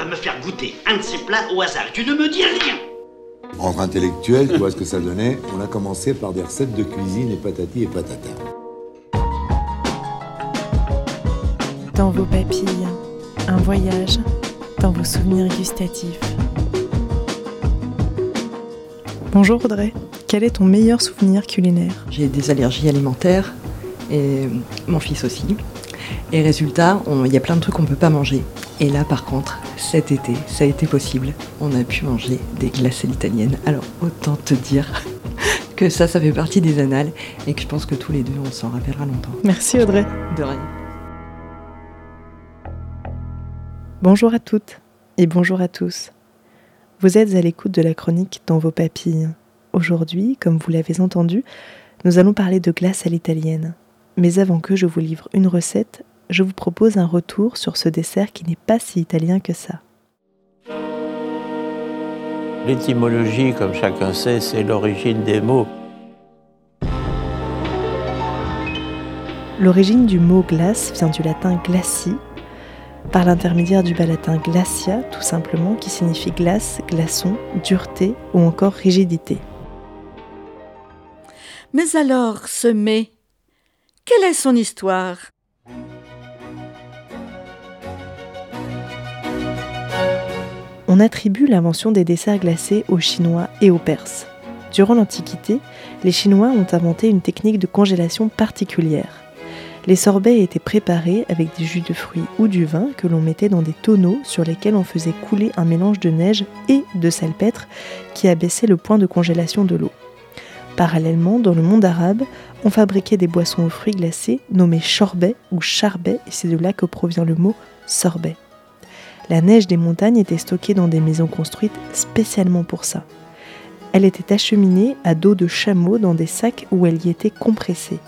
va me faire goûter un de ces plats au hasard. Tu ne me dis rien. Entre intellectuels, tu vois ce que ça donnait On a commencé par des recettes de cuisine et patati et patata. Dans vos papilles, un voyage dans vos souvenirs gustatifs. Bonjour Audrey, quel est ton meilleur souvenir culinaire? J'ai des allergies alimentaires et mon fils aussi. Et résultat, il y a plein de trucs qu'on ne peut pas manger. Et là, par contre, cet été, ça a été possible. On a pu manger des glaces italiennes. Alors, autant te dire que ça, ça fait partie des annales et que je pense que tous les deux, on s'en rappellera longtemps. Merci Audrey. De rien. Bonjour à toutes et bonjour à tous. Vous êtes à l'écoute de la chronique dans vos papilles. Aujourd'hui, comme vous l'avez entendu, nous allons parler de glace à l'italienne. Mais avant que je vous livre une recette, je vous propose un retour sur ce dessert qui n'est pas si italien que ça. L'étymologie, comme chacun sait, c'est l'origine des mots. L'origine du mot glace vient du latin glaci, par l'intermédiaire du bas latin glacia, tout simplement, qui signifie glace, glaçon, dureté ou encore rigidité. Mais alors, ce mets, quelle est son histoire? On attribue l'invention des desserts glacés aux Chinois et aux Perses. Durant l'Antiquité, les Chinois ont inventé une technique de congélation particulière. Les sorbets étaient préparés avec des jus de fruits ou du vin que l'on mettait dans des tonneaux sur lesquels on faisait couler un mélange de neige et de salpêtre qui abaissait le point de congélation de l'eau. Parallèlement, dans le monde arabe, on fabriquait des boissons aux fruits glacés nommées chorbet ou charbet, et c'est de là que provient le mot sorbet. La neige des montagnes était stockée dans des maisons construites spécialement pour ça. Elle était acheminée à dos de chameau dans des sacs où elle y était compressée.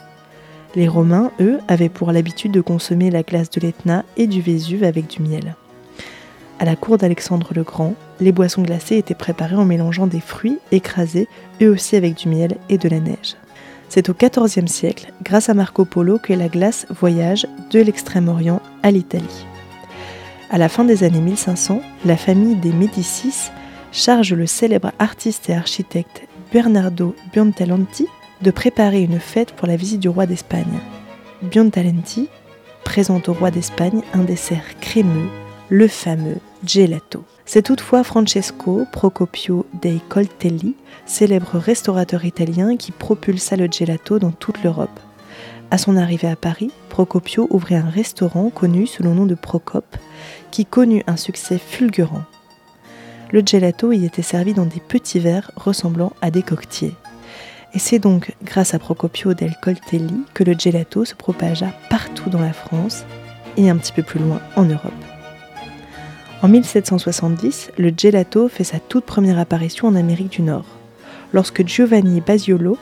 Les Romains, eux, avaient pour l'habitude de consommer la glace de l'Etna et du Vésuve avec du miel. À la cour d'Alexandre le Grand, les boissons glacées étaient préparées en mélangeant des fruits écrasés, eux aussi avec du miel et de la neige. C'est au XIVe siècle, grâce à Marco Polo, que la glace voyage de l'Extrême-Orient à l'Italie. À la fin des années 1500, la famille des Médicis charge le célèbre artiste et architecte Bernardo Buontalenti de préparer une fête pour la visite du roi d'Espagne. Buontalenti présente au roi d'Espagne un dessert crémeux, le fameux gelato. C'est toutefois Francesco Procopio dei Coltelli, célèbre restaurateur italien, qui propulsa le gelato dans toute l'Europe. À son arrivée à Paris, Procopio ouvrit un restaurant connu sous le nom de Procope, qui connut un succès fulgurant. Le gelato y était servi dans des petits verres ressemblant à des coquetiers. Et c'est donc grâce à Procopio del Coltelli que le gelato se propagea partout dans la France et un petit peu plus loin en Europe. En 1770, le gelato fait sa toute première apparition en Amérique du Nord, lorsque Giovanni Basiolo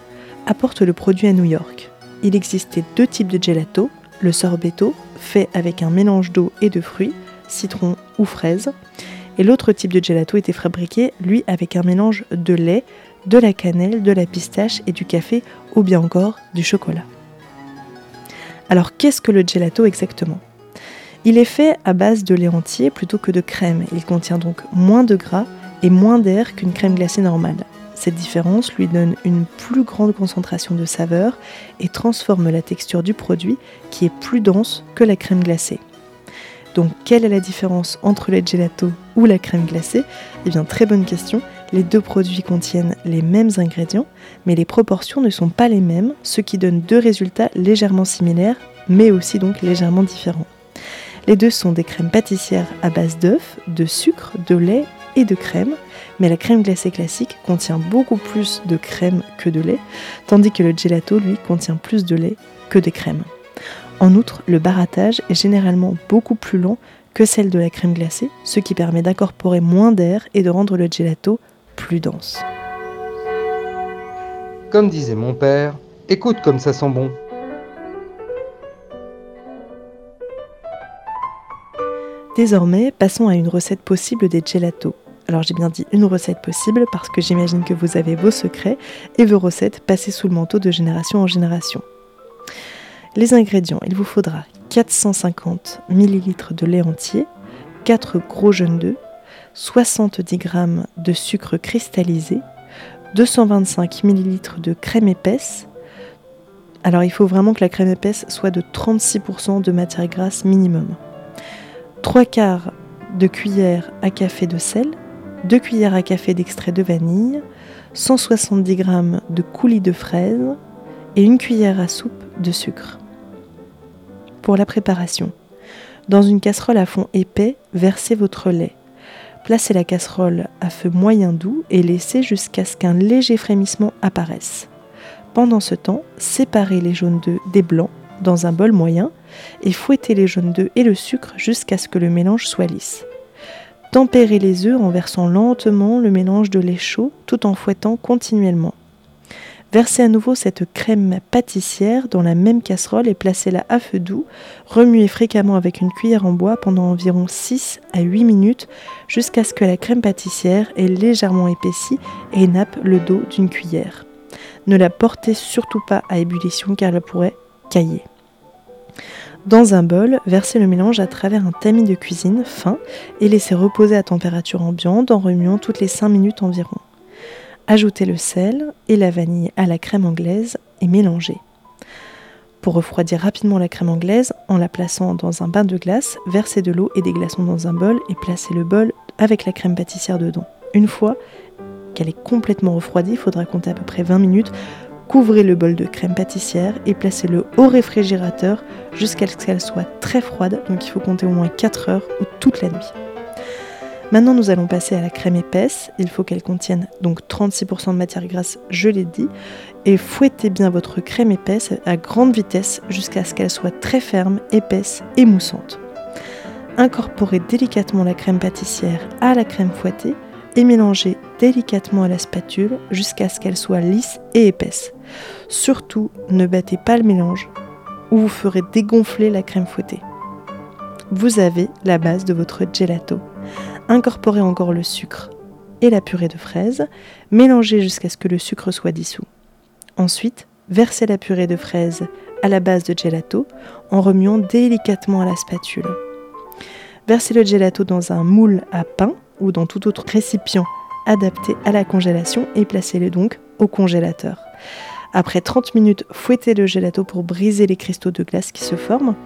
apporte le produit à New York il existait deux types de gelato, le sorbetto, fait avec un mélange d'eau et de fruits, citron ou fraise, et l'autre type de gelato était fabriqué, lui, avec un mélange de lait, de la cannelle, de la pistache et du café, ou bien encore du chocolat. Alors qu'est-ce que le gelato exactement? Il est fait à base de lait entier plutôt que de crème. Il contient donc moins de gras et moins d'air qu'une crème glacée normale. Cette différence lui donne une plus grande concentration de saveur et transforme la texture du produit qui est plus dense que la crème glacée. Donc quelle est la différence entre le gelato ou la crème glacée? Eh bien très bonne question. Les deux produits contiennent les mêmes ingrédients, mais les proportions ne sont pas les mêmes, ce qui donne deux résultats légèrement similaires, mais aussi donc légèrement différents. Les deux sont des crèmes pâtissières à base d'œufs, de sucre, de lait et de crème, mais la crème glacée classique contient beaucoup plus de crème que de lait, tandis que le gelato, lui, contient plus de lait que de crème. En outre, le barattage est généralement beaucoup plus lent que celle de la crème glacée, ce qui permet d'incorporer moins d'air et de rendre le gelato plus dense. Comme disait mon père, écoute comme ça sent bon. Désormais, passons à une recette possible des gelatos. Alors j'ai bien dit une recette possible parce que j'imagine que vous avez vos secrets et vos recettes passées sous le manteau de génération en génération. Les ingrédients, il vous faudra 450 ml de lait entier, 4 gros jeunes d'œufs, 70 g de sucre cristallisé, 225 ml de crème épaisse. Alors il faut vraiment que la crème épaisse soit de 36% de matière grasse minimum. 3 quarts de cuillère à café de sel, 2 cuillères à café d'extrait de vanille, 170 g de coulis de fraises et une cuillère à soupe de sucre. Pour la préparation, dans une casserole à fond épais, versez votre lait. Placez la casserole à feu moyen doux et laissez jusqu'à ce qu'un léger frémissement apparaisse. Pendant ce temps, séparez les jaunes d'œufs des blancs dans un bol moyen et fouettez les jaunes d'œufs et le sucre jusqu'à ce que le mélange soit lisse. Tempérez les œufs en versant lentement le mélange de lait chaud tout en fouettant continuellement. Versez à nouveau cette crème pâtissière dans la même casserole et placez-la à feu doux. Remuez fréquemment avec une cuillère en bois pendant environ 6 à 8 minutes jusqu'à ce que la crème pâtissière ait légèrement épaissi et nappe le dos d'une cuillère. Ne la portez surtout pas à ébullition car elle pourrait cailler. Dans un bol, versez le mélange à travers un tamis de cuisine fin et laissez reposer à température ambiante en remuant toutes les 5 minutes environ. Ajoutez le sel et la vanille à la crème anglaise et mélangez. Pour refroidir rapidement la crème anglaise, en la plaçant dans un bain de glace, versez de l'eau et des glaçons dans un bol et placez le bol avec la crème pâtissière dedans. Une fois qu'elle est complètement refroidie, il faudra compter à peu près 20 minutes, couvrez le bol de crème pâtissière et placez-le au réfrigérateur jusqu'à ce qu'elle soit très froide, donc il faut compter au moins 4 heures ou toute la nuit. Maintenant, nous allons passer à la crème épaisse. Il faut qu'elle contienne donc 36% de matière grasse, je l'ai dit. Et fouettez bien votre crème épaisse à grande vitesse jusqu'à ce qu'elle soit très ferme, épaisse et moussante. Incorporez délicatement la crème pâtissière à la crème fouettée et mélangez délicatement à la spatule jusqu'à ce qu'elle soit lisse et épaisse. Surtout, ne battez pas le mélange ou vous ferez dégonfler la crème fouettée. Vous avez la base de votre gelato. Incorporez encore le sucre et la purée de fraises, mélangez jusqu'à ce que le sucre soit dissous. Ensuite, versez la purée de fraises à la base de gelato en remuant délicatement à la spatule. Versez le gelato dans un moule à pain ou dans tout autre récipient adapté à la congélation et placez-le donc au congélateur. Après 30 minutes, fouettez le gelato pour briser les cristaux de glace qui se forment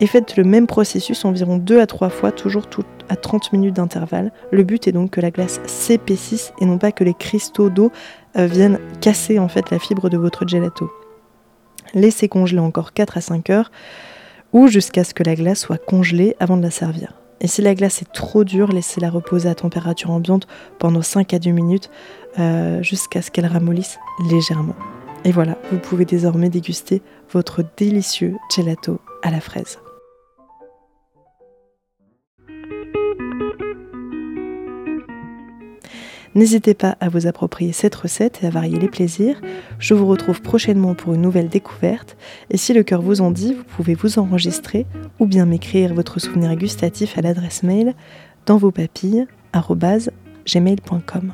et faites le même processus environ 2 à 3 fois, toujours à 30 minutes d'intervalle. Le but est donc que la glace s'épaississe et non pas que les cristaux d'eau euh, viennent casser en fait la fibre de votre gelato. Laissez congeler encore 4 à 5 heures ou jusqu'à ce que la glace soit congelée avant de la servir. Et si la glace est trop dure, laissez-la reposer à température ambiante pendant 5 à 10 minutes euh, jusqu'à ce qu'elle ramollisse légèrement. Et voilà, vous pouvez désormais déguster votre délicieux gelato à la fraise. N'hésitez pas à vous approprier cette recette et à varier les plaisirs. Je vous retrouve prochainement pour une nouvelle découverte. Et si le cœur vous en dit, vous pouvez vous enregistrer ou bien m'écrire votre souvenir gustatif à l'adresse mail dans vos papilles gmail.com.